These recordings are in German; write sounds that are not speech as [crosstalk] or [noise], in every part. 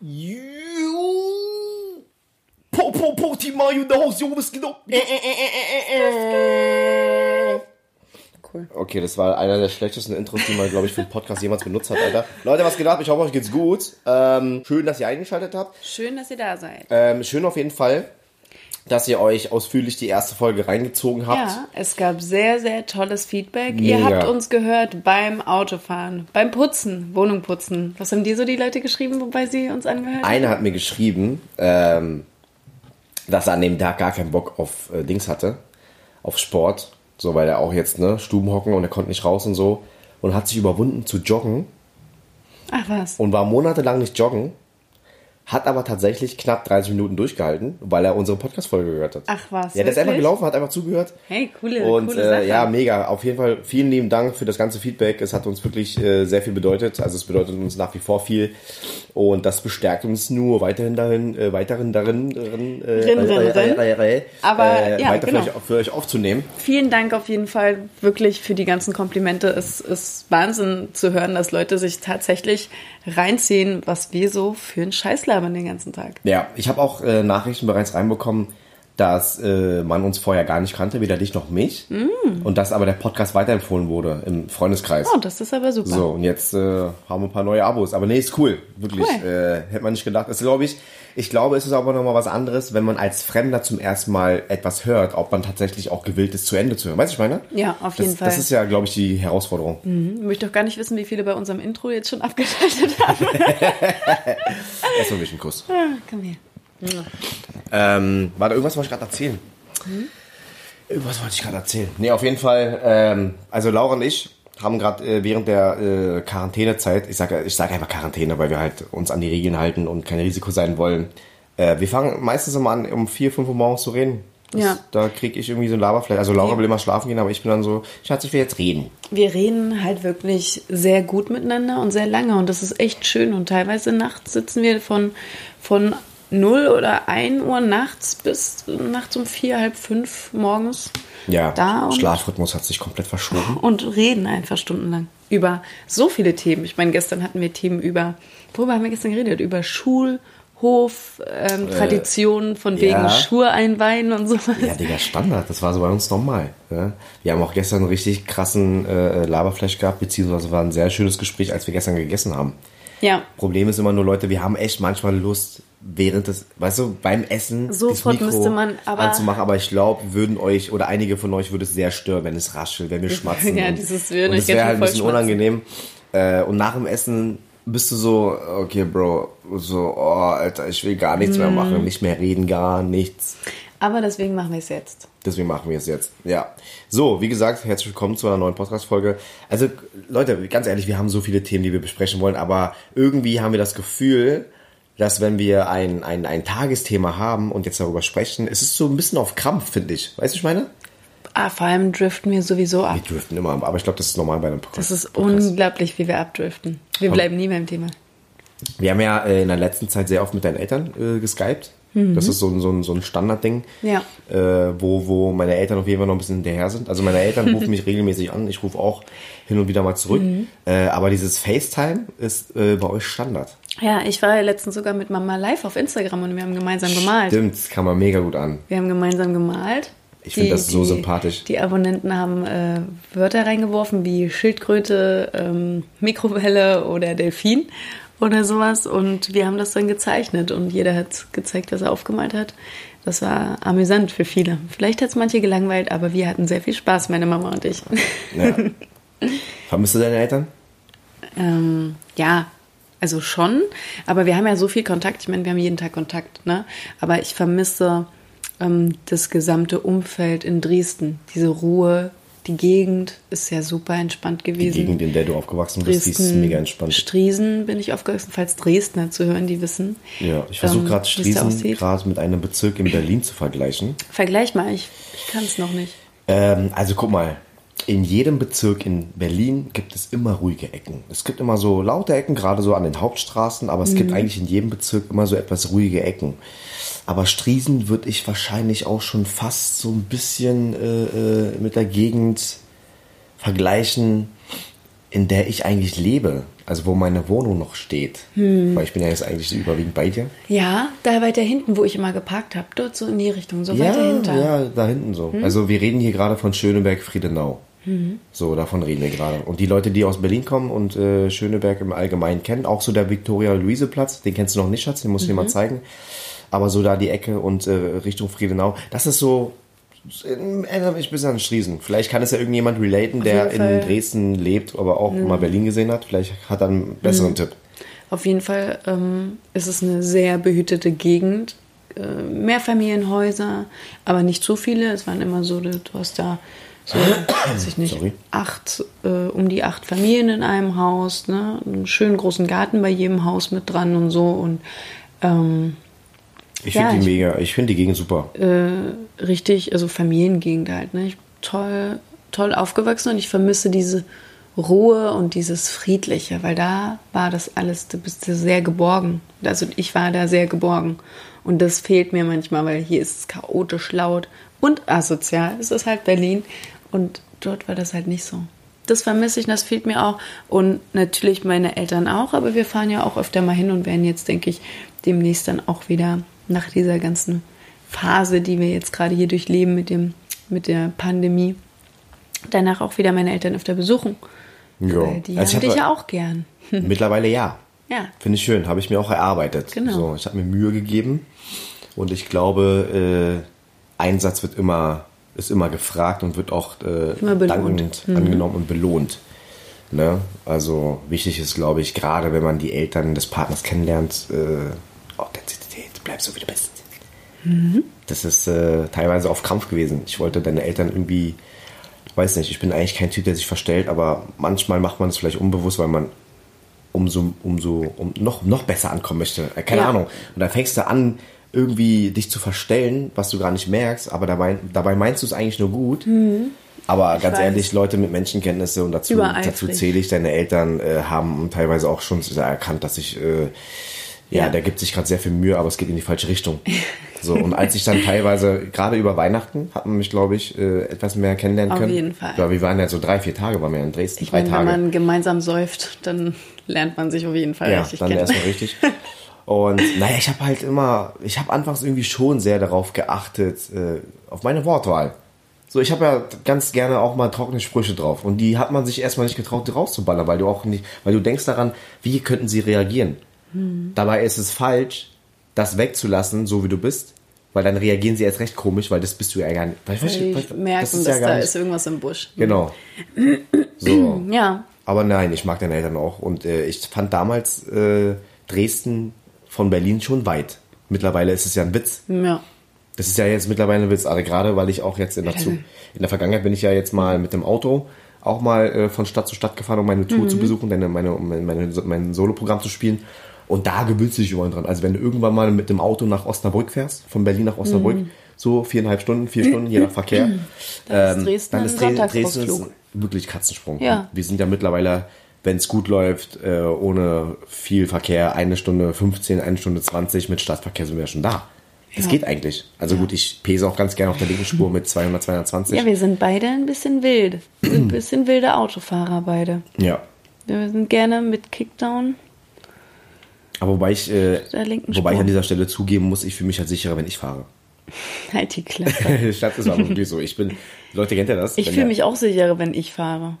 You. Po, po, po, Tima, you know, yo, was geht ab? Cool. Okay, das war einer der schlechtesten Intros, die man, glaube ich, für einen Podcast jemals benutzt hat, Alter. Leute, was geht ab? Ich hoffe, euch geht's gut. Ähm, schön, dass ihr eingeschaltet habt. Schön, dass ihr da seid. Ähm, schön auf jeden Fall, dass ihr euch ausführlich die erste Folge reingezogen habt. Ja, es gab sehr, sehr tolles Feedback. Ihr Mega. habt uns gehört beim Autofahren, beim Putzen, Wohnung putzen. Was haben dir so die Leute geschrieben, wobei sie uns angehört haben? Einer hat mir geschrieben, ähm, dass er an dem Tag gar keinen Bock auf äh, Dings hatte, auf Sport. So, weil er auch jetzt, ne, Stuben hocken und er konnte nicht raus und so. Und hat sich überwunden zu joggen Ach was. und war monatelang nicht joggen. Hat aber tatsächlich knapp 30 Minuten durchgehalten, weil er unsere Podcast-Folge gehört hat. Ach was. Ja, der ist einfach gelaufen, hat einfach zugehört. Hey, coole, Und coole äh, Sache. ja, mega. Auf jeden Fall vielen lieben Dank für das ganze Feedback. Es hat uns wirklich äh, sehr viel bedeutet. Also es bedeutet uns nach wie vor viel. Und das bestärkt uns nur weiterhin darin, äh, weiterhin darin, darin äh, Rin, rin, rin. äh, Aber, äh, ja, weiter genau. für, euch, für euch aufzunehmen. Vielen Dank auf jeden Fall wirklich für die ganzen Komplimente. Es ist Wahnsinn zu hören, dass Leute sich tatsächlich reinziehen, was wir so für einen Scheiß labern den ganzen Tag. Ja, ich habe auch äh, Nachrichten bereits reinbekommen, dass äh, man uns vorher gar nicht kannte, weder dich noch mich. Und dass aber der Podcast weiterempfohlen wurde im Freundeskreis. Mm. Oh, das ist aber super. So, und jetzt äh, haben wir ein paar neue Abos. Aber nee, ist cool. Wirklich. Cool. Äh, hätte man nicht gedacht. Das glaube ich. Ich glaube, es ist aber nochmal was anderes, wenn man als Fremder zum ersten Mal etwas hört, ob man tatsächlich auch gewillt ist, zu Ende zu hören. Weißt du, ich meine? Ja, auf das, jeden Fall. Das ist ja, glaube ich, die Herausforderung. Ich möchte doch gar nicht wissen, wie viele bei unserem Intro jetzt schon abgeschaltet haben. [laughs] Erstmal mich einen Kuss. Ah, Komm her. Ähm, warte, irgendwas wollte ich gerade erzählen. Irgendwas wollte ich gerade erzählen. Nee, auf jeden Fall, ähm, also Laura und ich haben gerade äh, während der äh, Quarantänezeit, ich sage ich sag einfach Quarantäne, weil wir halt uns an die Regeln halten und kein Risiko sein wollen. Äh, wir fangen meistens immer an, um 4, 5 Uhr morgens zu reden. Das, Ja. Da kriege ich irgendwie so ein Laberfleisch. Also Laura Ja. will immer schlafen gehen, aber ich bin dann so, Schatz, ich will jetzt reden. Wir reden halt wirklich sehr gut miteinander und sehr lange und das ist echt schön. Und teilweise nachts sitzen wir von, von 0 oder 1 Uhr nachts bis nachts um 4, halb 5 morgens Ja, da Schlafrhythmus hat sich komplett verschoben. und reden einfach stundenlang über so viele Themen. Ich meine, gestern hatten wir Themen über, worüber haben wir gestern geredet? Über Schulhof, ähm, Traditionen von wegen ja. Schuhe einweihen und sowas. Ja, Digga, Standard. Das war so bei uns normal. Ja? Wir haben auch gestern einen richtig krassen äh, Laberflash gehabt, beziehungsweise war ein sehr schönes Gespräch, als wir gestern gegessen haben. Ja. Problem ist immer nur, Leute, wir haben echt manchmal Lust, während des, weißt du, beim Essen Sofort das Mikro müsste man aber- anzumachen, aber ich glaube, würden euch oder einige von euch würde es sehr stören, wenn es raschelt, wenn wir [laughs] schmatzen. Ja, und, [laughs] dieses wir und es wäre halt ein bisschen schmatzen. unangenehm. Äh, und nach dem Essen bist du so, okay, Bro, so, oh, Alter, ich will gar nichts Mhm. mehr machen, nicht mehr reden, gar nichts. Aber deswegen machen wir es jetzt. Deswegen machen wir es jetzt. Ja. So, wie gesagt, herzlich willkommen zu einer neuen Podcast-Folge. Also, Leute, ganz ehrlich, wir haben so viele Themen, die wir besprechen wollen, aber irgendwie haben wir das Gefühl, dass wenn wir ein, ein, ein Tagesthema haben und jetzt darüber sprechen, es ist so ein bisschen auf Krampf, finde ich. Weißt du, was ich meine? Ah, vor allem driften wir sowieso ab. Wir driften immer, aber ich glaube, das ist normal bei einem Podcast. Das ist unglaublich, wie wir abdriften. Wir bleiben nie beim Thema. Wir haben ja äh, in der letzten Zeit sehr oft mit deinen Eltern äh, geskypt. Das ist so, ein- so, ein- so ein Standardding, Mhm. Ja. äh, wo, wo meine Eltern auf jeden Fall noch ein bisschen hinterher sind. Also meine Eltern [laughs] rufen mich regelmäßig an, ich rufe auch hin und wieder mal zurück. Mhm. Äh, aber dieses FaceTime ist äh, bei euch Standard. Ja, ich war ja letztens sogar mit Mama live auf Instagram und wir haben gemeinsam gemalt. Stimmt, das kann man mega gut an. Wir haben gemeinsam gemalt. Ich finde das so die- sympathisch. Die Abonnenten haben äh, Wörter reingeworfen wie Schildkröte, ähm, Mikrowelle oder Delfin oder sowas. Und wir haben das dann gezeichnet und jeder hat gezeigt, was er aufgemalt hat. Das war amüsant für viele. Vielleicht hat es manche gelangweilt, aber wir hatten sehr viel Spaß, meine Mama und ich. Ja. [laughs] Vermisst du deine Eltern? Ähm, ja, also schon, aber wir haben ja so viel Kontakt. Ich meine, wir haben jeden Tag Kontakt, ne? Aber ich vermisse ähm, das gesamte Umfeld in Dresden, diese Ruhe. Die Gegend ist ja super entspannt Die gewesen. Gegend, in der du aufgewachsen bist, die ist mega entspannt. Striesen bin ich aufgewachsen, falls Dresdner zu hören, die wissen. Ja, ich versuche ähm, gerade da Striesen gerade mit einem Bezirk in Berlin zu vergleichen. Vergleich mal, ich, ich kann es noch nicht. Ähm, also guck mal, in jedem Bezirk in Berlin gibt es immer ruhige Ecken. Es gibt immer so laute Ecken, gerade so an den Hauptstraßen, aber es gibt eigentlich in jedem Bezirk immer so etwas ruhige Ecken. Aber Striesen würde ich wahrscheinlich auch schon fast so ein bisschen äh, äh, mit der Gegend vergleichen, in der ich eigentlich lebe. also wo meine Wohnung noch steht. Weil ich bin ja jetzt eigentlich überwiegend bei dir. Ja, da weiter hinten, wo ich immer geparkt habe. Dort so in die Richtung, so weiter hinter. ja, da hinten so. Also wir reden hier gerade von Schöneberg, Friedenau. So, davon reden wir gerade. Und die Leute, die aus Berlin kommen und äh, Schöneberg im Allgemeinen kennen, auch so der Viktoria-Luise-Platz, den kennst du noch nicht, Schatz, den muss ich dir mal zeigen. Aber so da die Ecke und äh, Richtung Friedenau, das ist so, erinnert mich ein bisschen an Striesen. Vielleicht kann es ja irgendjemand relaten, der in. Dresden lebt, aber auch mal Berlin gesehen hat. Vielleicht hat er einen besseren Tipp. Auf jeden Fall ähm, ist es eine sehr behütete Gegend. Äh, Mehrfamilienhäuser, aber nicht so viele. Es waren immer so, du hast da so, weiß ich nicht, Sorry. acht, äh, um die acht Familien in einem Haus, ne? Einen schönen großen Garten bei jedem Haus mit dran und so. Und ähm, Ich Ja, finde die ich- mega, ich finde die Gegend super. äh, richtig, also Familiengegend halt, ne? Ich bin toll, toll aufgewachsen und ich vermisse diese Ruhe und dieses Friedliche, weil da war das alles, da bist du sehr geborgen. Also ich war da sehr geborgen. Und das fehlt mir manchmal, weil hier ist es chaotisch laut und asozial. Es ist halt Berlin und dort war das halt nicht so. Das vermisse ich, das fehlt mir auch. Und natürlich meine Eltern auch, aber wir fahren ja auch öfter mal hin und werden jetzt, denke ich, demnächst dann auch wieder nach dieser ganzen Phase, die wir jetzt gerade hier durchleben mit, dem, mit der Pandemie, danach auch wieder meine Eltern öfter besuchen. Ja. Die Also ich haben dich hab- ja auch gern. [laughs] Mittlerweile ja. Ja. Finde ich schön, habe ich mir auch erarbeitet. Genau. So, ich habe mir Mühe gegeben und ich glaube, äh, Einsatz wird immer, ist immer gefragt und wird auch äh, dankend angenommen und belohnt. Ne? Also wichtig ist, glaube ich, gerade wenn man die Eltern des Partners kennenlernt, äh, Authentizität, bleib so wie du bist. Das ist äh, teilweise auf Kampf gewesen. Ich wollte deine Eltern irgendwie, weiß nicht, ich bin eigentlich kein Typ, der sich verstellt, aber manchmal macht man es vielleicht unbewusst, weil man umso, umso um noch, noch besser ankommen möchte. Keine Ja. Ahnung. Und dann fängst du an, irgendwie dich zu verstellen, was du gar nicht merkst, aber dabei, dabei meinst du es eigentlich nur gut. Aber ganz weiß. ehrlich, Leute mit Menschenkenntnisse und dazu, dazu zähle ich, deine Eltern äh, haben teilweise auch schon erkannt, dass ich, äh, ja, Ja. der gibt sich gerade sehr viel Mühe, aber es geht in die falsche Richtung. [laughs] So, und als ich dann teilweise, gerade über Weihnachten, hat man mich, glaube ich, äh, etwas mehr kennenlernen Auf können. jeden Fall. Ja, wir waren ja so drei, vier Tage, waren wir in Dresden, Ich drei meine, Tage. wenn man gemeinsam säuft, dann lernt man sich auf jeden Fall Ja, richtig dann kennen. erstmal richtig. [laughs] Und naja, ich habe halt immer, ich habe anfangs irgendwie schon sehr darauf geachtet, äh, auf meine Wortwahl. So, ich habe ja ganz gerne auch mal trockene Sprüche drauf. Und die hat man sich erstmal nicht getraut, die rauszuballern, weil du auch nicht, weil du denkst daran, wie könnten sie reagieren. Hm. Dabei ist es falsch, das wegzulassen, so wie du bist, weil dann reagieren sie erst recht komisch, weil das bist du ja gar nicht. Weil, Die weißt du, merken, das ist dass ja da nicht- ist irgendwas im Busch. Genau. So. [clears throat] Ja, Aber nein, ich mag deine Eltern auch. Und äh, ich fand damals äh, Dresden von Berlin schon weit. Mittlerweile ist es ja ein Witz. ja. Das ist ja jetzt mittlerweile ein Witz. Also gerade weil ich auch jetzt in der, Zu in der Vergangenheit bin ich ja jetzt mal mit dem Auto auch mal äh, von Stadt zu Stadt gefahren, um meine Tour zu besuchen, meine, meine, um meine, mein Soloprogramm zu spielen. Und da gewöhnst du dich überall dran. Also wenn du irgendwann mal mit dem Auto nach Osnabrück fährst, von Berlin nach Osnabrück, so viereinhalb Stunden, vier Stunden, je nach Verkehr, Dann ist Dresden ein Dre- Sonntagsausflug. ist wirklich Katzensprung. Ja. Wir sind ja mittlerweile, wenn es gut läuft, äh, ohne viel Verkehr, eine Stunde 15, eine Stunde 20, mit Stadtverkehr sind wir ja schon da. Das Ja. geht eigentlich. Also gut, ich pese auch ganz gerne auf der linken Spur mit 200, 220. ja, wir sind beide ein bisschen wild. Ein bisschen wilde Autofahrer beide. ja. Wir sind gerne mit Kickdown. Aber wobei ich, äh, wobei ich an dieser Stelle zugeben muss, ich fühle mich halt sicherer, wenn ich fahre. [laughs] Halt die Klappe. [laughs] Stadt ist aber wirklich so. Ich bin, Leute, kennt ihr das? Ich fühle mich auch sicherer, wenn ich fahre.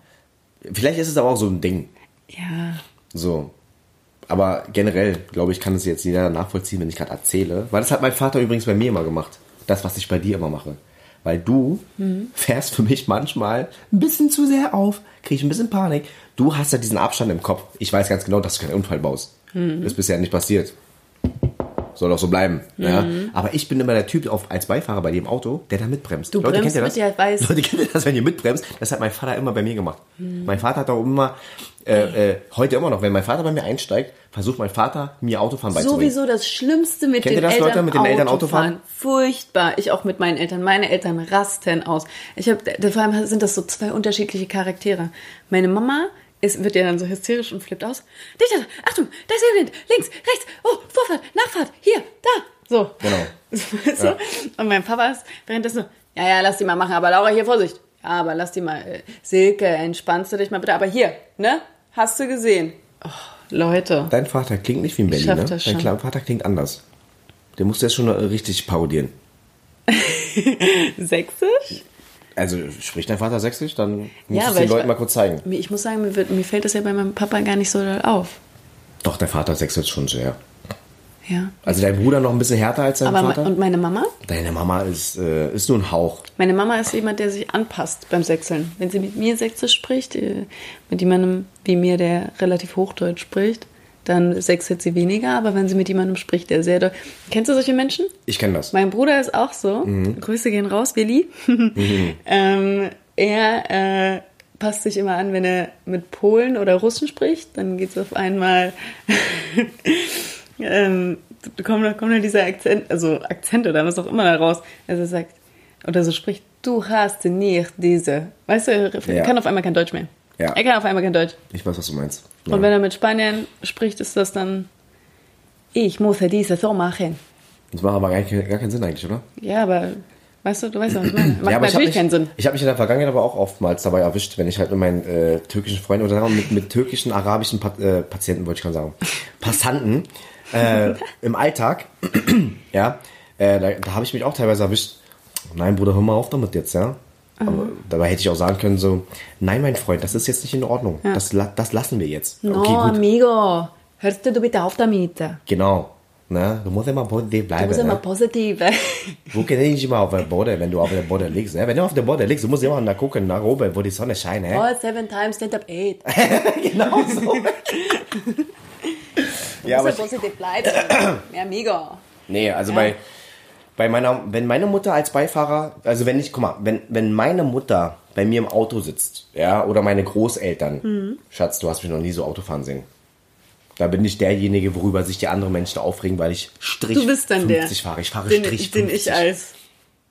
Vielleicht ist es aber auch so ein Ding. Ja. So. Aber generell, glaube ich, kann es jetzt jeder nachvollziehen, wenn ich gerade erzähle. Weil das hat mein Vater übrigens bei mir immer gemacht. Das, was ich bei dir immer mache. Weil du fährst für mich manchmal ein bisschen zu sehr auf, kriege ich ein bisschen Panik. Du hast ja diesen Abstand im Kopf. Ich weiß ganz genau, dass du keinen Unfall baust. Das ist bisher nicht passiert. Soll auch so bleiben. Ja? Aber ich bin immer der Typ auf, als Beifahrer bei im Auto, der da mitbremst. Du bremst mit, ja, weiß. Leute, kennt ihr das, wenn ihr mitbremst? Das hat mein Vater immer bei mir gemacht. Mein Vater hat auch immer, äh, äh, heute immer noch, wenn mein Vater bei mir einsteigt, versucht mein Vater, mir Autofahren beizubringen. Sowieso das Schlimmste mit Kennt ihr den das, Eltern Leute, mit den Eltern Autofahren? Furchtbar. Ich auch mit meinen Eltern. Meine Eltern rasten aus. Ich habe, vor allem sind das so zwei unterschiedliche Charaktere. Meine Mama ist, wird ja dann so hysterisch und flippt aus. Dichter, Achtung, da ist Wind, links, rechts, oh, Vorfahrt, Nachfahrt, hier, da. So. Genau. [laughs] Weißt du? Und mein Papa ist währenddessen so, ja, ja, lass die mal machen, aber Laura, hier, Vorsicht. Ja, aber lass die mal. äh, Silke, entspannst du dich mal bitte. Aber hier, ne? Hast du gesehen? Leute. Dein Vater klingt nicht wie ein Ich Berlin, schaff ne? das Dein schon. kleiner Vater klingt anders. Der muss das schon richtig parodieren. [laughs] Sächsisch? Also spricht dein Vater sächsisch, dann musst Ja, du es den Leuten mal kurz zeigen. Ich muss sagen, mir, wird, mir fällt das ja bei meinem Papa gar nicht so doll auf. Doch, dein Vater sächselt schon sehr. Ja. Also dein Bruder noch ein bisschen härter als dein Aber Vater? und meine Mama? Deine Mama ist, äh, ist nur ein Hauch. Meine Mama ist jemand, der sich anpasst beim Sächseln. Wenn sie mit mir Sächsisch spricht, äh, mit jemandem wie mir, der relativ Hochdeutsch spricht, dann sächselt sie weniger. Aber wenn sie mit jemandem spricht, der sehr doll... Kennst du solche Menschen? Ich kenne das. Mein Bruder ist auch so. Grüße gehen raus, Willi. [laughs] ähm, er äh, passt sich immer an, wenn er mit Polen oder Russen spricht. Dann geht es auf einmal. [laughs] ähm, da kommt, kommt dann dieser Akzent, also Akzent oder was auch immer da raus. Also sagt, oder so spricht, du hast nicht diese. Weißt du, er Ja. kann auf einmal kein Deutsch mehr. Ja. Er kann auf einmal kein Deutsch. Ich weiß, was du meinst. Und wenn er mit Spaniern spricht, ist das dann, ich muss diese so machen. Das macht aber gar, keinen- gar keinen Sinn eigentlich, oder? Ja, aber weißt du, du weißt ja, was ich meine. Macht ja, natürlich mich, keinen Sinn. Ich habe mich in der Vergangenheit aber auch oftmals dabei erwischt, wenn ich halt mit meinen äh, türkischen Freunden oder mit, mit türkischen, arabischen Pat äh, Patienten, wollte ich gerade sagen, [laughs] Passanten äh, im Alltag, [clears throat] ja, äh, da, da habe ich mich auch teilweise erwischt. Nein, Bruder, hör mal auf damit jetzt, ja. Aber dabei hätte ich auch sagen können so, nein, mein Freund, das ist jetzt nicht in Ordnung. Das, la- das lassen wir jetzt. No, Okay, gut. amigo, hörst du bitte auf damit. Du Genau. Ne? Du musst immer positiv bleiben. musst immer Ne? positiv. [laughs] Wo geht nicht immer auf der Boden, wenn du auf der Boden liegst? Ne? Wenn du auf der Boden liegst, du musst immer nach gucken, nach oben, wo die Sonne scheint. Ne? Oh, seven times, stand up eight. [laughs] genau so. [laughs] Ja, aber ich, positiv bleiben. [clears throat] Ja, amigo. nee, also Ja. bei, bei meiner, wenn meine Mutter als Beifahrer, also wenn ich, guck mal, wenn, wenn meine Mutter bei mir im Auto sitzt, ja, oder meine Großeltern, Mhm. Schatz, du hast mich noch nie so Autofahren sehen. Da bin ich derjenige, worüber sich die anderen Menschen aufregen, weil ich Strich Du bist dann 50 der. fahre. Ich fahre Den, Strich den 50. ich als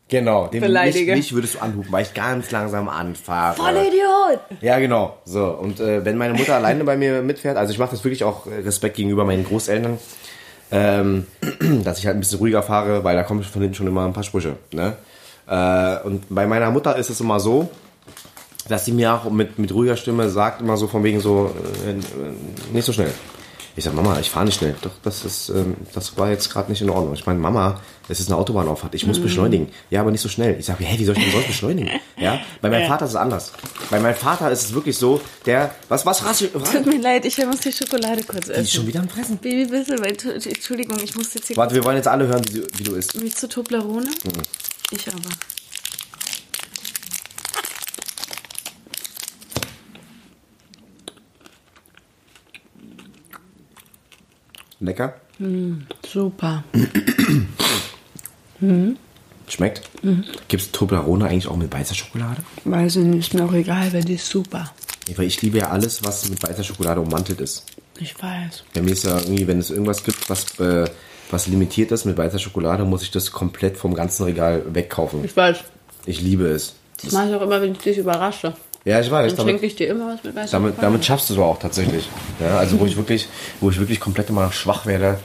Genau, den Beleidige. Mich, mich würdest du anhupen, weil ich ganz langsam anfahre. Vollidiot. Ja, genau. So, und äh, wenn meine Mutter alleine bei mir mitfährt, also ich mache das wirklich auch Respekt gegenüber meinen Großeltern, ähm, [clears throat] dass ich halt ein bisschen ruhiger fahre, weil da kommen von hinten schon immer ein paar Sprüche. Ne? Äh, und bei meiner Mutter ist es immer so, dass sie mir auch mit, mit ruhiger Stimme sagt, immer so von wegen so, äh, äh, nicht so schnell. Ich sag, Mama, ich fahre nicht schnell. Doch, das ist, ähm, das war jetzt gerade nicht in Ordnung. Ich meine, Mama, es ist eine Autobahnauffahrt. Ich muss beschleunigen. Ja, aber nicht so schnell. Ich sage, hä, wie soll ich denn sonst beschleunigen? [laughs] Ja, bei meinem Ja. Vater ist es anders. Bei meinem Vater ist es wirklich so, der, was, was, was, Tut mir leid, ich muss die Schokolade kurz die ist essen. schon wieder am Fressen. Baby, bitte, weil, Entschuldigung, ich muss jetzt hier Warte, wir wollen jetzt alle hören, wie du, wie du isst. Willst du Toblerone? Ich aber. Lecker? Super. [clears throat] Schmeckt? Mhm. Gibt's Toblerone eigentlich auch mit weißer Schokolade? Weiß ich nicht, ist mir auch egal, weil die ist super. Weil ich liebe ja alles, was mit weißer Schokolade ummantelt ist. Ich weiß. Bei mir ist ja irgendwie, wenn es irgendwas gibt, was, äh, was limitiert ist mit weißer Schokolade, muss ich das komplett vom ganzen Regal wegkaufen. Ich weiß. Ich liebe es. Das mache ich auch immer, wenn ich dich überrasche. Ja, ich weiß. Dann Damit, schenke ich dir immer was mit weißer damit, damit schaffst du es auch tatsächlich. Ja, also wo ich wirklich, wo ich wirklich komplett immer schwach werde,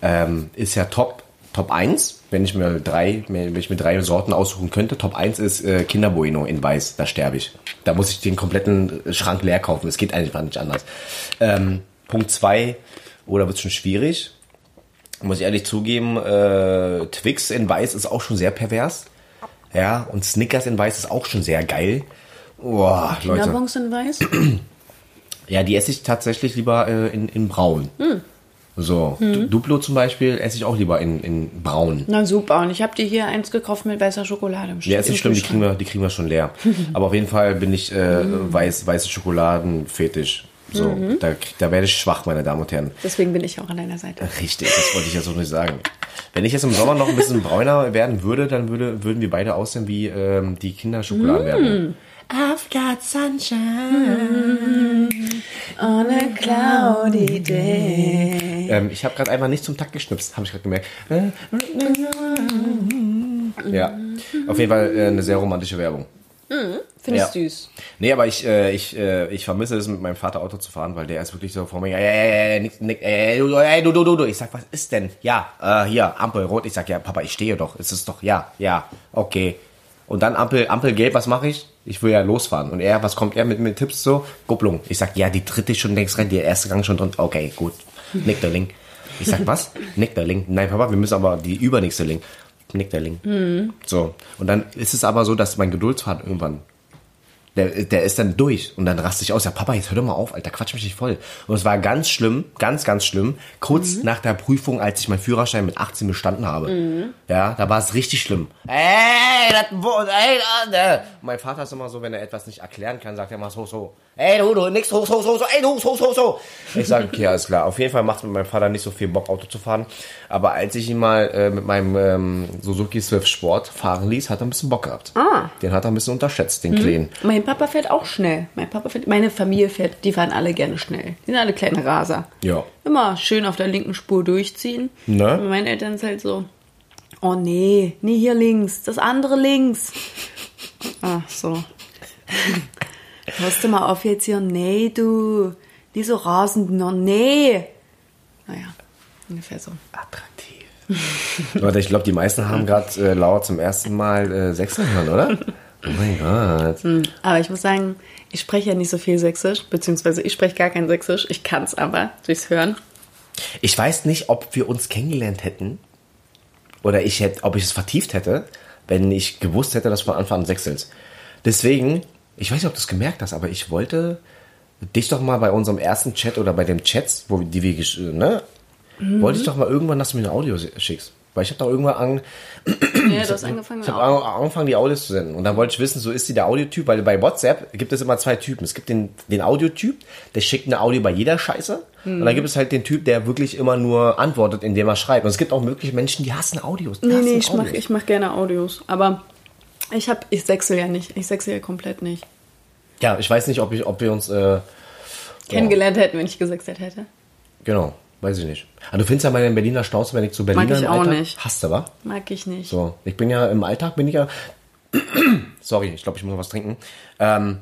ähm, ist ja Top, Top 1, wenn ich mir drei, wenn ich mir drei Sorten aussuchen könnte. Top 1 ist äh, Kinder Bueno in Weiß, da sterbe ich. Da muss ich den kompletten Schrank leer kaufen. Es geht einfach nicht anders. Ähm, Punkt 2, oder wird schon schwierig. Muss ich ehrlich zugeben, äh, Twix in Weiß ist auch schon sehr pervers. Ja, und Snickers in Weiß ist auch schon sehr geil. Boah, Leute. Kinderbons in weiß? Ja, die esse ich tatsächlich lieber äh, in, in braun. So, Du- Duplo zum Beispiel esse ich auch lieber in, in braun. Na super, und ich habe dir hier eins gekauft mit weißer Schokolade. im Ja, ist nicht schlimm, die kriegen wir, die kriegen wir schon leer. [laughs] Aber auf jeden Fall bin ich äh, weiß, weiße Schokoladen fetisch. So, da, krieg- da werde ich schwach, meine Damen und Herren. Deswegen bin ich auch an deiner Seite. Richtig, das wollte ich ja so nicht sagen. Wenn ich jetzt im Sommer noch ein bisschen brauner werden würde, dann würde, würden wir beide aussehen wie ähm, die Kinderschokoladenwerbung. I've got sunshine. On a cloudy day. Ähm, ich habe gerade einfach nicht zum Takt geschnipst, habe ich gerade gemerkt. Ja, auf jeden Fall äh, eine sehr romantische Werbung. Finde Ja. ich süß. Nee, aber ich, äh, ich, äh, ich vermisse es, mit meinem Vater Auto zu fahren, weil der ist wirklich so vor mir, ey, ey, ey, ey, du, du, du, du. Ich sag, was ist denn? Ja, äh, hier, Ampel rot. Ich sag, ja, Papa, ich stehe doch. Es ist doch, ja, ja, okay. Und dann Ampel, Ampel gelb, was mache ich? Ich will ja losfahren. Und er, was kommt er mit, mit Tipps so? Kupplung. Ich sag, ja, die dritte schon längst rein, der erste Gang schon drin. Okay, gut. Nick der Link. Ich sag, was? Nick der Link. Nein, Papa, wir müssen aber die übernächste Link. Nick der Link. So. Und dann ist es aber so, dass mein Geduldsfaden irgendwann der, der ist dann durch und dann raste ich aus. Ja, Papa, jetzt hör doch mal auf, Alter, quatsch mich nicht voll. Und es war ganz schlimm, ganz, ganz schlimm. Kurz nach der Prüfung, als ich meinen Führerschein mit 18 bestanden habe. Ja, da war es richtig schlimm. Ey, das, ey, da. Mein Vater ist immer so, wenn er etwas nicht erklären kann, sagt er immer so, so. Ey, du, du, nix, so, so, so, so, ey, du, so, so, so. Ich sage, okay, alles klar. Auf jeden Fall macht es mit meinem Vater nicht so viel Bock, Auto zu fahren. Aber als ich ihn mal äh, mit meinem ähm, Suzuki Swift Sport fahren ließ, hat er ein bisschen Bock gehabt. Ah. Den hat er ein bisschen unterschätzt, den Kleen. Mein Papa fährt auch schnell. Mein Papa fährt, meine Familie fährt, die fahren alle gerne schnell. Die sind alle kleine Raser. Ja. Immer schön auf der linken Spur durchziehen. Ne? Und meine Eltern sind halt so, oh nee, nee, hier links, das andere links. Ach [laughs] so. Hörst du mal auf jetzt hier, nee, du, die so rasend, no, nee. Naja, ungefähr so. Attraktiv. [laughs] Leute, ich glaube, die meisten haben gerade äh, Laura zum ersten Mal äh, Sächsisch hören, oder? [laughs] Oh mein Gott. Aber ich muss sagen, ich spreche ja nicht so viel Sächsisch, beziehungsweise ich spreche gar kein Sächsisch. Ich kann es aber durchs Hören. Ich weiß nicht, ob wir uns kennengelernt hätten oder ich hätte, ob ich es vertieft hätte, wenn ich gewusst hätte, dass du von Anfang an sächselst. Deswegen, ich weiß nicht, ob du es gemerkt hast, aber ich wollte dich doch mal bei unserem ersten Chat oder bei dem Chats, wo die wir, ne, wollte ich doch mal irgendwann, dass du mir ein Audio schickst. Weil ich habe doch irgendwann an, Ja, du hast angefangen Ich habe angefangen, die Audios zu senden. Und dann wollte ich wissen, so ist sie der Audiotyp, weil bei WhatsApp gibt es immer zwei Typen. Es gibt den, den Audiotyp, der schickt eine Audio bei jeder Scheiße. Und Mhm. dann gibt es halt den Typ, der wirklich immer nur antwortet, indem er schreibt. Und es gibt auch wirklich Menschen, die hassen Audios. Die Nee, hassen nee, ich Audios. mach, ich mach gerne Audios. Aber ich hab, ich sechsel ja nicht. Ich sechsel ja komplett nicht. Ja, ich weiß nicht, ob, ich, ob wir uns. Äh, Kennengelernt hätten, wenn ich gesechselt hätte. genau, weiß ich nicht. Aber du findest ja meinen Berliner Schnauze, wenn ich zu Berliner ich im auch Alltag nicht. Hasst du, wa? Mag ich nicht. So, ich bin ja im Alltag, bin ich ja. [clears throat] Sorry, ich glaube, ich muss noch was trinken. Ähm,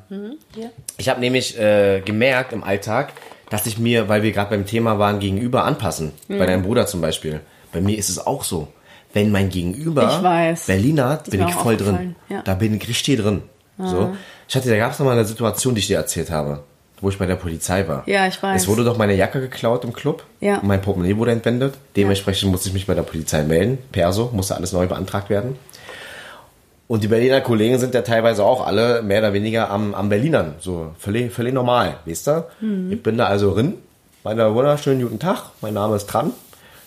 Ja. Ich habe nämlich äh, gemerkt im Alltag, dass ich mir, weil wir gerade beim Thema waren, gegenüber anpassen. Mhm. Bei deinem Bruder zum Beispiel. Bei mir ist es auch so. Wenn mein Gegenüber Ich. Berliner hat, ist bin ich voll drin. ja. Da bin ich richtig drin. So. Ich hatte, da gab es noch mal eine Situation, die ich dir erzählt habe, wo ich bei der Polizei war. Ja, ich weiß. Es wurde doch meine Jacke geklaut im Club. Ja. Und mein Portemonnaie wurde entwendet. Dementsprechend musste ich mich bei der Polizei melden. Perso, musste alles neu beantragt werden. Und die Berliner Kollegen sind ja teilweise auch alle mehr oder weniger am, am Berlinern. So völlig, völlig normal, weißt du? Mhm. Ich bin da also drin. Meiner wunderschönen guten Tag. Mein Name ist Tran.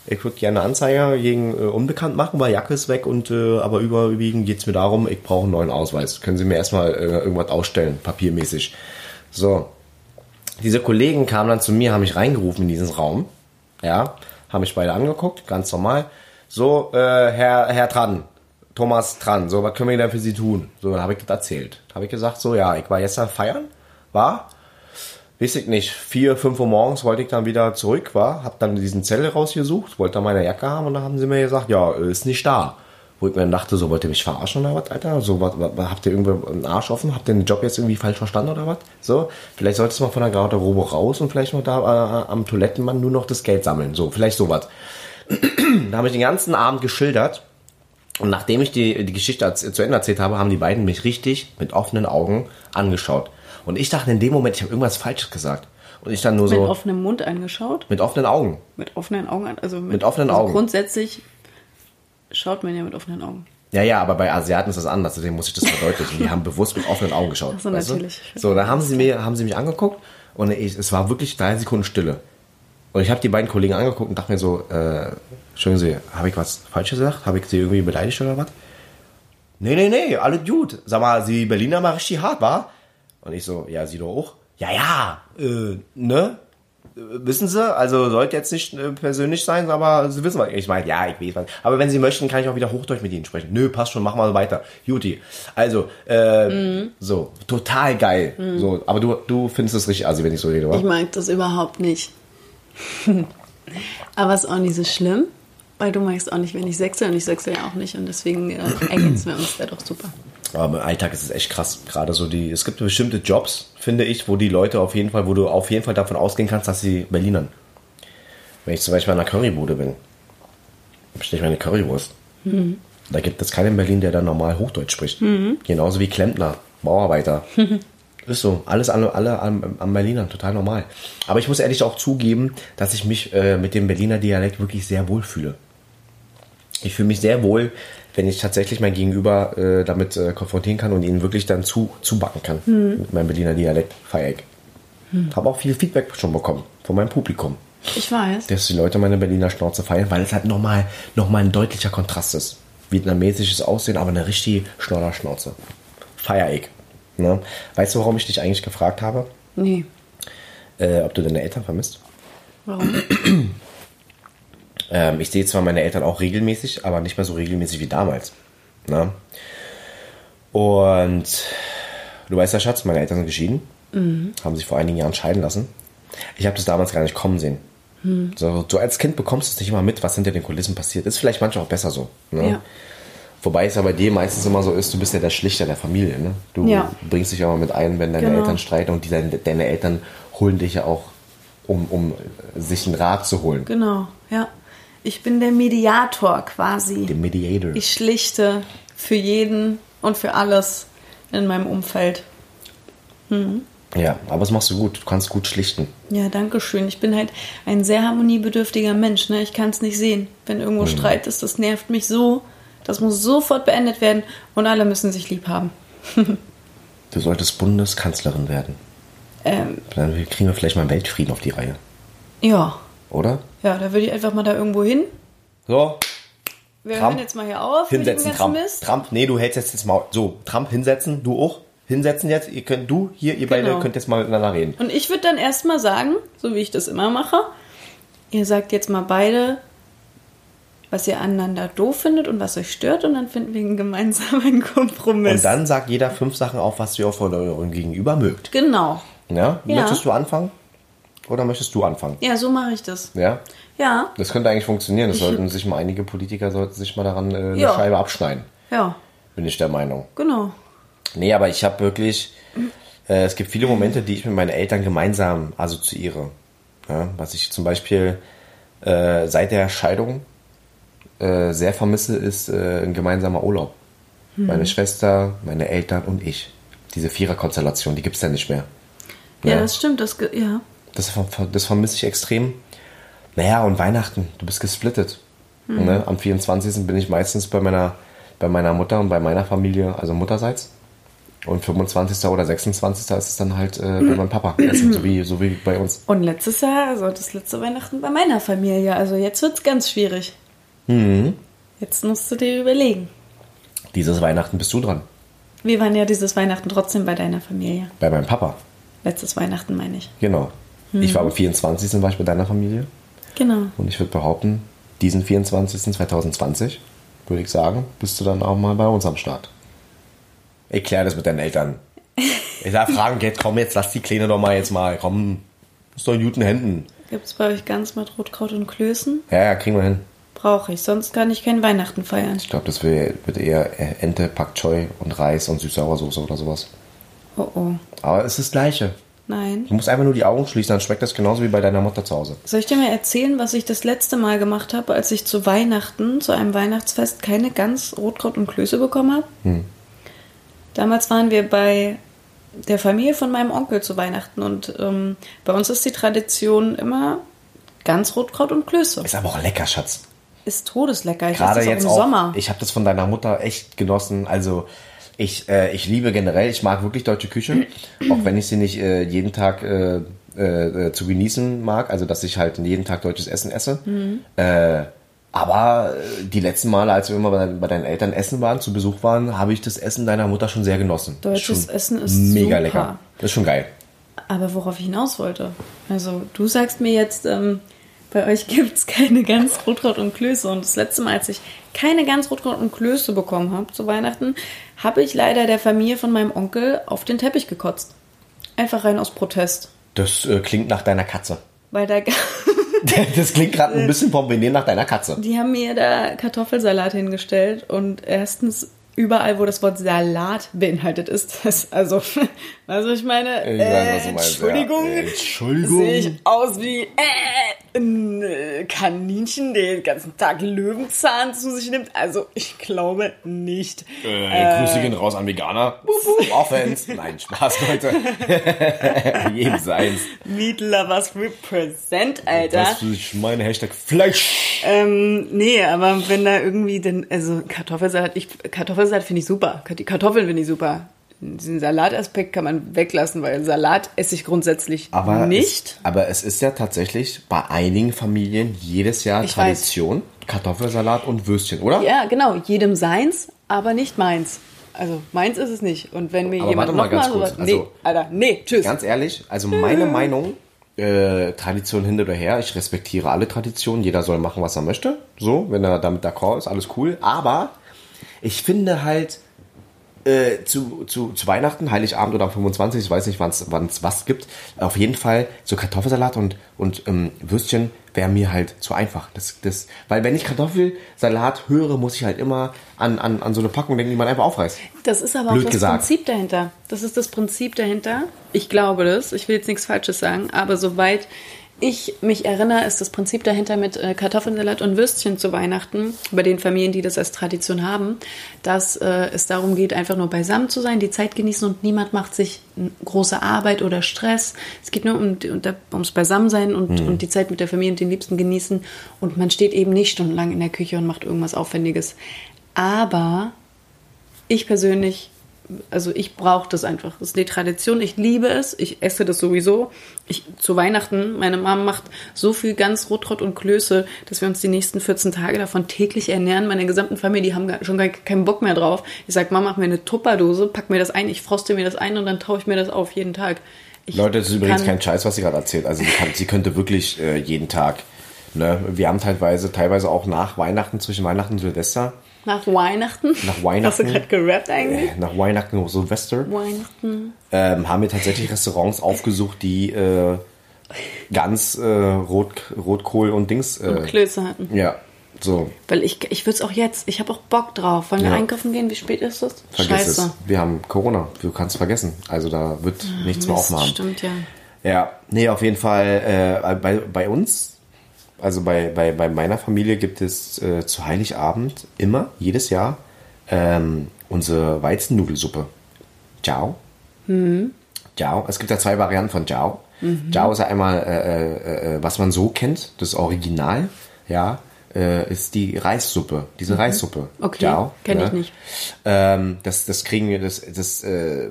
Ich würde gerne Anzeige gegen äh, unbekannt machen, weil Jacke ist weg und äh, aber überwiegend geht es mir darum, ich brauche einen neuen Ausweis. Können Sie mir erstmal äh, irgendwas ausstellen, papiermäßig. So. Diese Kollegen kamen dann zu mir, haben mich reingerufen in diesen Raum. Ja, haben mich beide angeguckt, ganz normal. So, äh, Herr, Herr Tran, Thomas Tran, so, was können wir denn für Sie tun? So, dann habe ich das erzählt. Habe ich gesagt, so, ja, ich war gestern feiern, war, weiß ich nicht, vier, fünf Uhr morgens wollte ich dann wieder zurück, war, hab dann diesen Zettel rausgesucht, wollte dann meine Jacke haben und dann haben sie mir gesagt, ja, ist nicht da. Wo ich mir dann dachte, so, wollt ihr mich verarschen oder was, Alter? So, was, was, habt ihr irgendwie einen Arsch offen? Habt ihr den Job jetzt irgendwie falsch verstanden oder was? So, vielleicht solltest du mal von der Garderobe raus und vielleicht mal da äh, am Toilettenmann nur noch das Geld sammeln. So, vielleicht sowas. [clears throat] da habe ich den ganzen Abend geschildert und nachdem ich die, die Geschichte zu Ende erzählt habe, haben die beiden mich richtig mit offenen Augen angeschaut. Und ich dachte in dem Moment, ich habe irgendwas Falsches gesagt. Und ich dann nur Mit so offenem Mund angeschaut. mit offenen Augen. Mit offenen Augen. Also mit, Mit offenen also Augen. Grundsätzlich schaut man ja mit offenen Augen. Ja, ja, aber bei Asiaten ist das anders, deswegen muss ich das verdeutlichen. Die haben bewusst mit offenen Augen geschaut. Ach so, weißt du? natürlich. So, da haben sie mir, haben sie mich angeguckt und ich, es war wirklich drei Sekunden Stille. Und ich habe die beiden Kollegen angeguckt und dachte mir so, äh, Entschuldigen Sie, habe ich was Falsches gesagt? Habe ich Sie irgendwie beleidigt oder was? Nee, nee, nee, alles gut. Sag mal, Sie Berliner mal richtig hart, war? Und ich so, ja, Sie doch auch? Ja, ja, äh, ne? Wissen Sie, also sollte jetzt nicht äh, persönlich sein, aber Sie wissen was. Ich meine, ja, ich weiß was. Aber wenn Sie möchten, kann ich auch wieder Hochdeutsch mit Ihnen sprechen. Nö, passt schon, machen wir weiter. Juti. Also, äh, so, total geil. So, aber du, du findest es richtig assi, wenn ich so rede, wa? Ich mag das überhaupt nicht. [laughs] Aber ist auch nicht so schlimm, weil du magst auch nicht, wenn ich sechse und ich sechse ja auch nicht und deswegen äh, ergänzen wir uns da doch super. Aber im Alltag ist es echt krass. Gerade so die, es gibt bestimmte Jobs, finde ich, wo die Leute auf jeden Fall, wo du auf jeden Fall davon ausgehen kannst, dass sie Berlinern. Wenn ich zum Beispiel an einer Currybude bin, bestelle ich meine Currywurst. Da gibt es keinen in Berlin, der da normal Hochdeutsch spricht. Genauso wie Klempner, Bauarbeiter. [laughs] Ist so. Alles alle, alle am, am Berliner, total normal. Aber ich muss ehrlich auch zugeben, dass ich mich äh, mit dem Berliner Dialekt wirklich sehr wohl fühle. Ich fühle mich sehr wohl, wenn ich tatsächlich mein Gegenüber äh, damit äh, konfrontieren kann und ihn wirklich dann zu, zubacken kann. Mit meinem Berliner Dialekt. Feier ich. Habe auch viel Feedback schon bekommen von meinem Publikum Ich weiß. dass die Leute meine Berliner Schnauze feiern, weil es halt nochmal noch mal ein deutlicher Kontrast ist. Vietnamesisches Aussehen, aber eine richtige Schnodderschnauze. Feier ich. Ne? Weißt du, warum ich dich eigentlich gefragt habe, Nee. äh, ob du deine Eltern vermisst? Warum? [clears throat] Ähm, ich sehe zwar meine Eltern auch regelmäßig, aber nicht mehr so regelmäßig wie damals. Ne? Und du weißt ja, Schatz, meine Eltern sind geschieden, haben sich vor einigen Jahren scheiden lassen. Ich habe das damals gar nicht kommen sehen. So, du als Kind bekommst es nicht immer mit, was hinter den Kulissen passiert. Ist vielleicht manchmal auch besser so. Ne? Ja. Wobei es ja bei dir meistens immer so ist, du bist ja der Schlichter der Familie. Ne? Du Ja. bringst dich auch mal mit ein, wenn deine Genau. Eltern streiten und die, deine, deine Eltern holen dich ja auch, um, um sich einen Rat zu holen. Genau, ja. Ich bin der Mediator quasi. Den Mediator. Ich schlichte für jeden und für alles in meinem Umfeld. Ja, aber das machst du gut. Du kannst gut schlichten. Ja, danke schön. Ich bin halt ein sehr harmoniebedürftiger Mensch. Ne? Ich kann es nicht sehen. Wenn irgendwo Streit ist, das nervt mich so. Das muss sofort beendet werden und alle müssen sich lieb haben. [laughs] Du solltest Bundeskanzlerin werden. Ähm, Dann kriegen wir vielleicht mal Weltfrieden auf die Reihe. ja. Oder? Ja, da würde ich einfach mal da irgendwo hin. So, Wir Trump. hören jetzt mal hier auf hinsetzen, Trump. Mist. Trump, nee, du hältst jetzt das Maul. So, Trump hinsetzen, du auch. Hinsetzen jetzt. Ihr könnt, du, hier, ihr beide Genau. könnt jetzt mal miteinander reden. Und ich würde dann erstmal sagen, so wie ich das immer mache, ihr sagt jetzt mal beide, was ihr aneinander doof findet und was euch stört und dann finden wir einen [laughs] Kompromiss. Und dann sagt jeder fünf Sachen auf, was ihr auch von eurem Gegenüber mögt. Genau. Ja? Ja. Möchtest du anfangen? Oder möchtest du anfangen? Ja, so mache ich das. Ja? Ja, Das könnte eigentlich funktionieren. Das sollten sich mal einige Politiker sollten sich mal daran äh, eine Ja. Scheibe abschneiden. ja, Bin ich der Meinung. genau. Nee, aber ich habe wirklich, äh, es gibt viele Momente, die ich mit meinen Eltern gemeinsam assoziiere. Ja, was ich zum Beispiel äh, seit der Scheidung äh, sehr vermisse, ist äh, ein gemeinsamer Urlaub. Meine Schwester, meine Eltern und ich. Diese Viererkonstellation, die gibt's ja nicht mehr. Ja, Ja. das stimmt. Das, ja. Das, das vermisse ich extrem. Naja, und Weihnachten, du bist gesplittet. Ne? Am 24. bin ich meistens bei meiner, bei meiner Mutter und bei meiner Familie, also Mutterseits. Und 25. oder 26. ist es dann halt äh, bei meinem Papa. Essen, so, wie, so wie bei uns. Und letztes Jahr, also das letzte Weihnachten bei meiner Familie. Also jetzt wird es ganz schwierig. Mhm. Jetzt musst du dir überlegen. Dieses Weihnachten bist du dran. Wir waren ja dieses Weihnachten trotzdem bei deiner Familie. Bei meinem Papa. Letztes Weihnachten meine ich. Genau. Ich war am 24. war ich bei deiner Familie. Genau. Und ich würde behaupten, diesen 24. 2020, würde ich sagen, bist du dann auch mal bei uns am Start. Ich kläre das mit deinen Eltern. Ich sag, Fragen geht, komm jetzt, lass die Kleine doch mal jetzt mal, komm, ist doch in guten Händen. Gibt es bei euch ganz mit Rotkraut und Klößen? Ja, ja, kriegen wir hin. Brauche ich, sonst kann ich kein Weihnachten feiern. Ich glaube, das wird eher äh, Ente, Pak Choi und Reis und Süß-Sauersoße oder sowas. Oh oh. Aber es ist das Gleiche. Nein. Du musst einfach nur die Augen schließen, dann schmeckt das genauso wie bei deiner Mutter zu Hause. Soll ich dir mal erzählen, was ich das letzte Mal gemacht habe, als ich zu Weihnachten, zu einem Weihnachtsfest, keine Gans, Rotkraut und Klöße bekommen habe? Damals waren wir bei der Familie von meinem Onkel zu Weihnachten und ähm, bei uns ist die Tradition immer Gans, Rotkraut und Klöße. Ist aber auch lecker, Schatz. Ist todeslecker. Ich Gerade esse das jetzt auch auch. im Sommer. Ich habe das von deiner Mutter echt genossen. Also ich, äh, ich liebe generell, ich mag wirklich deutsche Küche, auch wenn ich sie nicht äh, jeden Tag äh, äh, zu genießen mag. Also dass ich halt jeden Tag deutsches Essen esse. Mhm. Äh, aber äh, die letzten Male, als wir immer bei, bei deinen Eltern essen waren, zu Besuch waren, habe ich das Essen deiner Mutter schon sehr genossen. Deutsches schon Essen ist mega super. lecker. Das ist schon geil. Aber worauf ich hinaus wollte. Also, du sagst mir jetzt, ähm, bei euch gibt es keine Gans, Rotkraut und Klöße. Und das letzte Mal, als ich keine Gans, Rotkraut und Klöße bekommen habe zu Weihnachten, habe ich leider der Familie von meinem Onkel auf den Teppich gekotzt. Einfach rein aus Protest. Das äh, klingt nach deiner Katze. Weil da, [laughs] Das klingt gerade ein bisschen vom Benehmen nach deiner Katze. die haben mir da Kartoffelsalat hingestellt und erstens überall, wo das Wort Salat beinhaltet ist, das, also, [laughs] weißt du, was ich meine? Ich weiß, Äh, Entschuldigung, ja. Entschuldigung. sehe ich aus wie äh, ein äh, Kaninchen, der den ganzen Tag Löwenzahn zu sich nimmt? Also, ich glaube nicht. Äh, Grüße gehen raus an Veganer. Offense. [laughs] Nein, Spaß, Leute. [laughs] Jedem seins. Meat Lovers Represent, Alter. Du, ich meine Hashtag Fleisch. Ähm, nee, aber wenn da irgendwie denn, also Kartoffelsalat, ich, Kartoffelsalat finde ich super. Die Kartoffeln finde ich super. Diesen Salataspekt kann man weglassen, weil Salat esse ich grundsätzlich Aber nicht. Es, aber es ist ja tatsächlich bei einigen Familien jedes Jahr Ich Tradition. Kartoffelsalat und Würstchen, oder? Ja, genau, jedem seins, aber nicht meins. Also meins ist es nicht. Und wenn mir Aber jemand warte mal ganz so kurz, was, nee, also- Alter, nee, tschüss. Ganz ehrlich, also meine Meinung, äh, Tradition hin oder her, ich respektiere alle Traditionen, jeder soll machen, was er möchte. So, wenn er damit d'accord ist, alles cool. Aber ich finde halt, äh, zu, zu, zu Weihnachten, Heiligabend oder am 25, ich weiß nicht, wann es was gibt, auf jeden Fall so Kartoffelsalat und, und ähm, Würstchen wäre mir halt zu einfach. Das, das, weil wenn ich Kartoffelsalat höre, muss ich halt immer an, an, an so eine Packung denken, die man einfach aufreißt. Das ist aber Blöd auch das gesagt. Prinzip dahinter. Das ist das Prinzip dahinter. Ich glaube das. Ich will jetzt nichts Falsches sagen, aber soweit ich mich erinnere, ist das Prinzip dahinter mit äh, Kartoffelsalat und Würstchen zu Weihnachten, bei den Familien, die das als Tradition haben, dass äh, es darum geht, einfach nur beisammen zu sein, die Zeit genießen und niemand macht sich große Arbeit oder Stress. Es geht nur um, um ums Beisammensein und, und die Zeit mit der Familie und den Liebsten genießen. Und man steht eben nicht stundenlang in der Küche und macht irgendwas Aufwendiges. Aber ich persönlich, also ich brauche das einfach. Das ist die Tradition. Ich liebe es. Ich esse das sowieso. Ich, zu Weihnachten, meine Mama macht so viel ganz Rotrott und Klöße, dass wir uns die nächsten 14 Tage davon täglich ernähren. Meine gesamten Familie, die haben gar- schon gar keinen Bock mehr drauf. Ich sag, Mama, mach mir eine Tupperdose, pack mir das ein, ich froste mir das ein und dann taue ich mir das auf jeden Tag. Ich Leute, das ist übrigens kein Scheiß, was sie gerade erzählt. Also sie, kann, sie könnte wirklich äh, jeden Tag. Ne? Wir haben teilweise, teilweise auch nach Weihnachten, zwischen Weihnachten und Silvester, Nach Weihnachten? Nach Weihnachten? Hast du gerade gerappt eigentlich? äh, nach Weihnachten und Silvester, Weihnachten. ähm, haben wir tatsächlich Restaurants aufgesucht, die äh, ganz äh, Rot, Rotkohl und Dings. Äh, Und Klöße hatten. ja, so, Weil ich, ich würde es auch jetzt, ich habe auch Bock drauf. Wollen wir Ja. einkaufen gehen? Wie spät ist es? vergiss Scheiße. es. Wir haben Corona, du kannst vergessen. Also da wird nichts mehr Mist, aufmachen. Stimmt, ja. Ja, nee, auf jeden Fall äh, bei, bei uns, also bei, bei, bei meiner Familie gibt es äh, zu Heiligabend immer, jedes Jahr, ähm, unsere Weizennudelsuppe. Ciao. Ciao. Es gibt ja zwei Varianten von Ciao. Ciao ist ja einmal, äh, äh, äh, was man so kennt, das Original, ja, äh, ist die Reissuppe, diese Reissuppe. Okay, Ciao. kenn ich nicht. Ähm, das, das kriegen wir, das, das äh,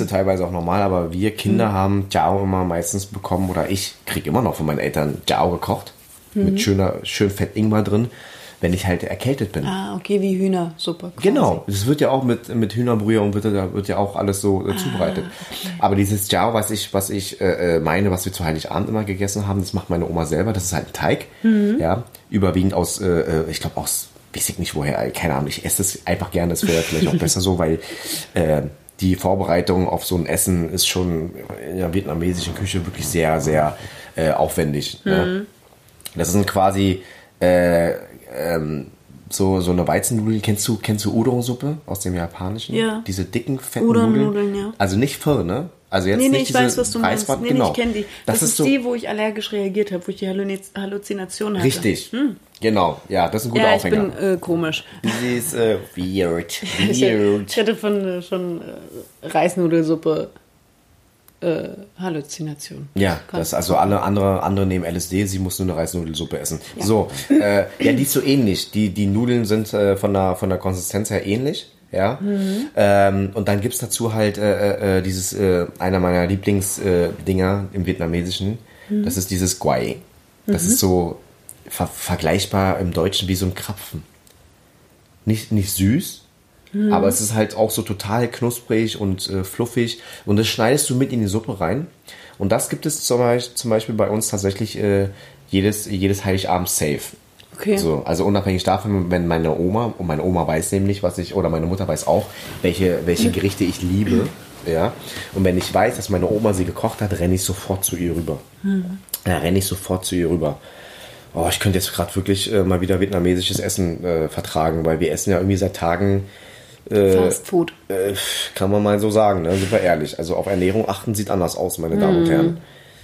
ja teilweise auch normal, aber wir Kinder haben Jiao immer meistens bekommen, oder ich kriege immer noch von meinen Eltern Jiao gekocht, mit schöner, schön fett Ingwer drin, wenn ich halt erkältet bin. Ah, okay, wie Hühnersuppe. quasi. Genau, das wird ja auch mit, mit Hühnerbrühe und wird, da wird ja auch alles so äh, zubereitet. Aber dieses Jiao, was ich, was ich äh, äh, meine, was wir zu Heiligabend immer gegessen haben, das macht meine Oma selber. Das ist halt ein Teig, ja, überwiegend aus, äh, äh, ich glaube aus, weiß ich nicht woher, keine Ahnung. Ich esse es einfach gerne. Das wäre vielleicht auch [laughs] besser so, weil äh, die Vorbereitung auf so ein Essen ist schon in der vietnamesischen Küche wirklich sehr, sehr äh, aufwendig. Ne? Das sind quasi äh, ähm, so, so eine Weizennudeln. Kennst du, kennst du Udon-Suppe aus dem Japanischen? Ja. Diese dicken, fetten Udon-Nudeln, Nudeln. ja. Also nicht Pho, ne? Also jetzt Nee, nee, nicht ich diese weiß, was du meinst. Reisbad- Nee, genau. nee, ich kenne die. Das, ist, so die, wo ich allergisch reagiert habe, wo ich die Halluzination hatte. richtig. Genau, ja, das ist ein guter Ja, ich Aufhänger. bin äh, komisch. Das ist äh, weird. [laughs] Ich, Weird. ich hatte von, äh, von äh, Reisnudelsuppe äh, Halluzination. Ja, das, also alle andere, andere nehmen LSD, sie muss nur eine Reisnudelsuppe essen. So, äh, ja, die ist so ähnlich. Die, die Nudeln sind äh, von, der, von der Konsistenz her ähnlich. Ja, ähm, und dann gibt's dazu halt äh, äh, dieses, äh, einer meiner Lieblingsdinger äh, im Vietnamesischen, das ist dieses Guai. Das ist so ver vergleichbar im Deutschen wie so ein Krapfen. Nicht, nicht süß, aber es ist halt auch so total knusprig und äh, fluffig. Und das schneidest du mit in die Suppe rein. Und das gibt es zum Beispiel, zum Beispiel bei uns tatsächlich äh, jedes, jedes Heiligabend safe. Okay. So, also unabhängig davon, wenn meine Oma, und meine Oma weiß nämlich, was ich, oder meine Mutter weiß auch, welche, welche Gerichte ich liebe. Ja. Und wenn ich weiß, dass meine Oma sie gekocht hat, renne ich sofort zu ihr rüber. Da renne ich sofort zu ihr rüber. Oh, ich könnte jetzt gerade wirklich äh, mal wieder vietnamesisches Essen äh, vertragen, weil wir essen ja irgendwie seit Tagen Fast Food. Äh, kann man mal so sagen, ne? super ehrlich. Also auf Ernährung achten sieht anders aus, meine Damen Mhm. und Herren.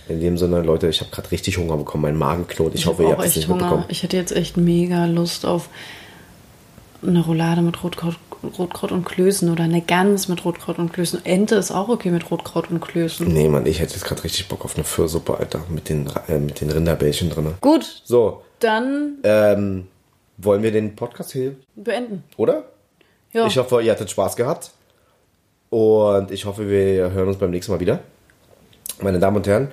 In dem Sinne, Leute, ich habe gerade richtig Hunger bekommen. Mein Magen knurrt. Ich, hoffe, ihr hab habt es nicht Hunger. mitbekommen. Ich hätte jetzt echt mega Lust auf eine Roulade mit Rotkraut, Rotkraut und Klößen oder eine Gans mit Rotkraut und Klößen. Ente ist auch okay mit Rotkraut und Klößen. Nee, Mann, ich hätte jetzt gerade richtig Bock auf eine Pfirsuppe, Alter. Mit den, äh, mit den Rinderbällchen drin. Gut, So, dann ähm, wollen wir den Podcast hier, beenden. oder? Ja. Ich hoffe, ihr hattet Spaß gehabt. Und ich hoffe, wir hören uns beim nächsten Mal wieder. Meine Damen und Herren,